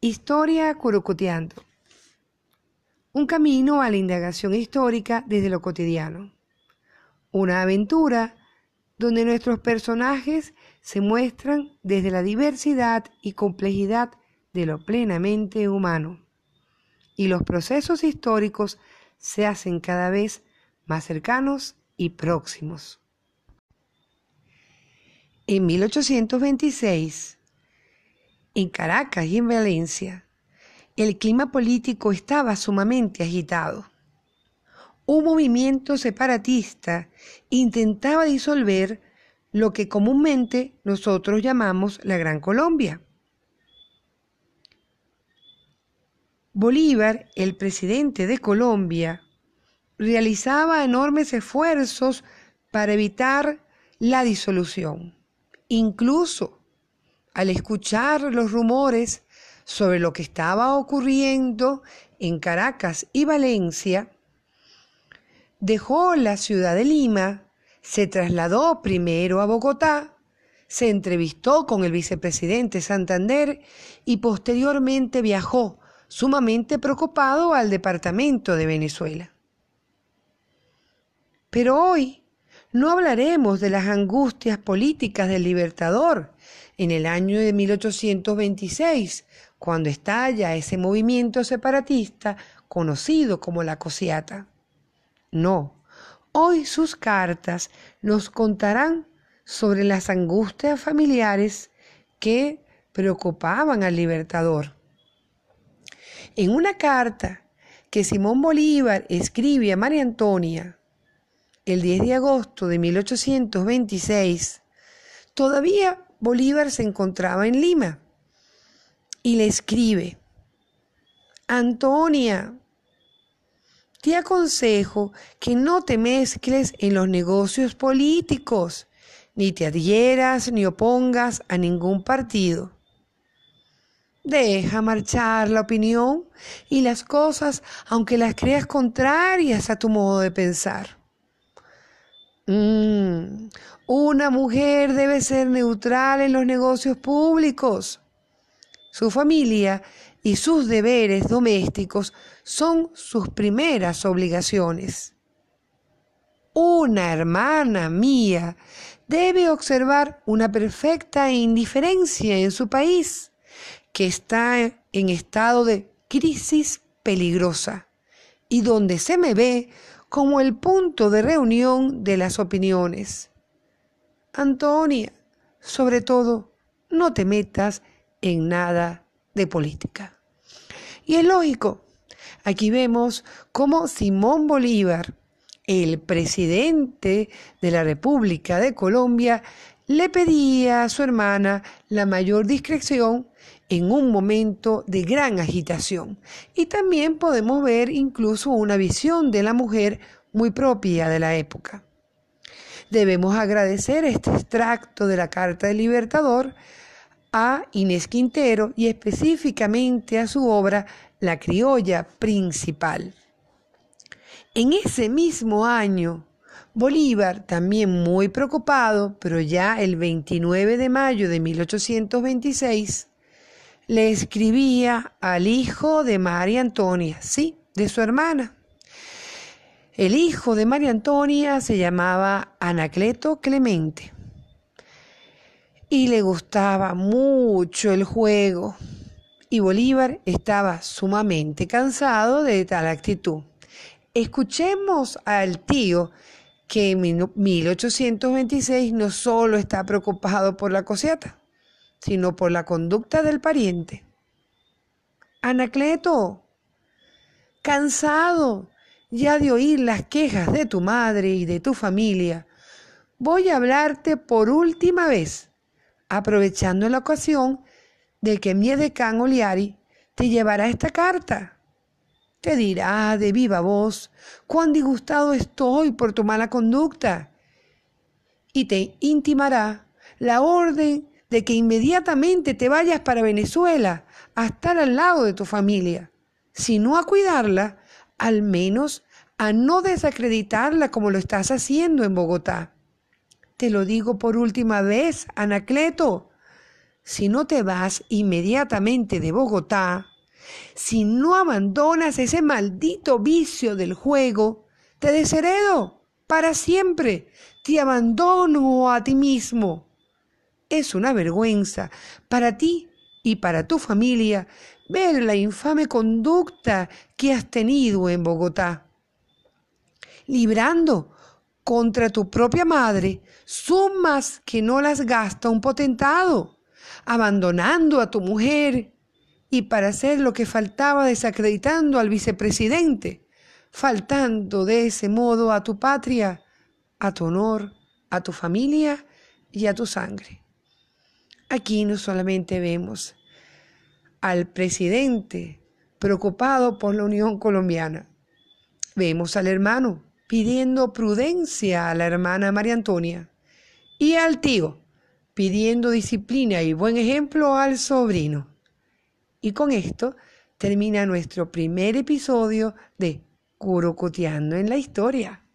Historia Curucuteando. Un camino a la indagación histórica desde lo cotidiano. Una aventura donde nuestros personajes se muestran desde la diversidad y complejidad de lo plenamente humano. Y los procesos históricos se hacen cada vez más cercanos y próximos. En 1826, en Caracas y en Valencia, el clima político estaba sumamente agitado. Un movimiento separatista intentaba disolver lo que comúnmente nosotros llamamos la Gran Colombia. Bolívar, el presidente de Colombia, realizaba enormes esfuerzos para evitar la disolución. Incluso al escuchar los rumores sobre lo que estaba ocurriendo en Caracas y Valencia, dejó la ciudad de Lima, se trasladó primero a Bogotá, se entrevistó con el vicepresidente Santander y posteriormente viajó sumamente preocupado al departamento de Venezuela. Pero hoy no hablaremos de las angustias políticas del libertador, en el año de 1826, cuando estalla ese movimiento separatista conocido como la Cosiata. No, hoy sus cartas nos contarán sobre las angustias familiares que preocupaban al libertador. En una carta que Simón Bolívar escribe a María Antonia el 10 de agosto de 1826, todavía Bolívar se encontraba en Lima y le escribe, Antonia, te aconsejo que no te mezcles en los negocios políticos, ni te adhieras ni opongas a ningún partido. Deja marchar la opinión y las cosas aunque las creas contrarias a tu modo de pensar. Mm, una mujer debe ser neutral en los negocios públicos. Su familia y sus deberes domésticos son sus primeras obligaciones. Una hermana mía debe observar una perfecta indiferencia en su país, que está en estado de crisis peligrosa y donde se me ve como el punto de reunión de las opiniones. Antonia, sobre todo, no te metas en nada de política. Y es lógico, aquí vemos cómo Simón Bolívar, el presidente de la República de Colombia, le pedía a su hermana la mayor discreción en un momento de gran agitación. Y también podemos ver incluso una visión de la mujer muy propia de la época. Debemos agradecer este extracto de la Carta del Libertador a Inés Quintero y específicamente a su obra La criolla principal. En ese mismo año, Bolívar, también muy preocupado, pero ya el 29 de mayo de 1826, le escribía al hijo de María Antonia, sí, de su hermana. El hijo de María Antonia se llamaba Anacleto Clemente y le gustaba mucho el juego y Bolívar estaba sumamente cansado de tal actitud. Escuchemos al tío que en 1826 no solo está preocupado por la cosiata, sino por la conducta del pariente. Anacleto, cansado ya de oír las quejas de tu madre y de tu familia, voy a hablarte por última vez, aprovechando la ocasión de que mi edecán Oliari te llevará esta carta. Te dirá de viva voz cuán disgustado estoy por tu mala conducta y te intimará la orden de que inmediatamente te vayas para Venezuela a estar al lado de tu familia, si no a cuidarla, al menos a no desacreditarla como lo estás haciendo en Bogotá. Te lo digo por última vez, Anacleto. si no te vas inmediatamente de Bogotá, si no abandonas ese maldito vicio del juego, te desheredo para siempre, te abandono a ti mismo. Es una vergüenza para ti y para tu familia ver la infame conducta que has tenido en Bogotá, librando contra tu propia madre sumas que no las gasta un potentado, abandonando a tu mujer y para hacer lo que faltaba desacreditando al vicepresidente, faltando de ese modo a tu patria, a tu honor, a tu familia y a tu sangre. Aquí no solamente vemos al presidente preocupado por la Unión Colombiana, vemos al hermano pidiendo prudencia a la hermana María Antonia y al tío pidiendo disciplina y buen ejemplo al sobrino. Y con esto termina nuestro primer episodio de Curocoteando en la Historia.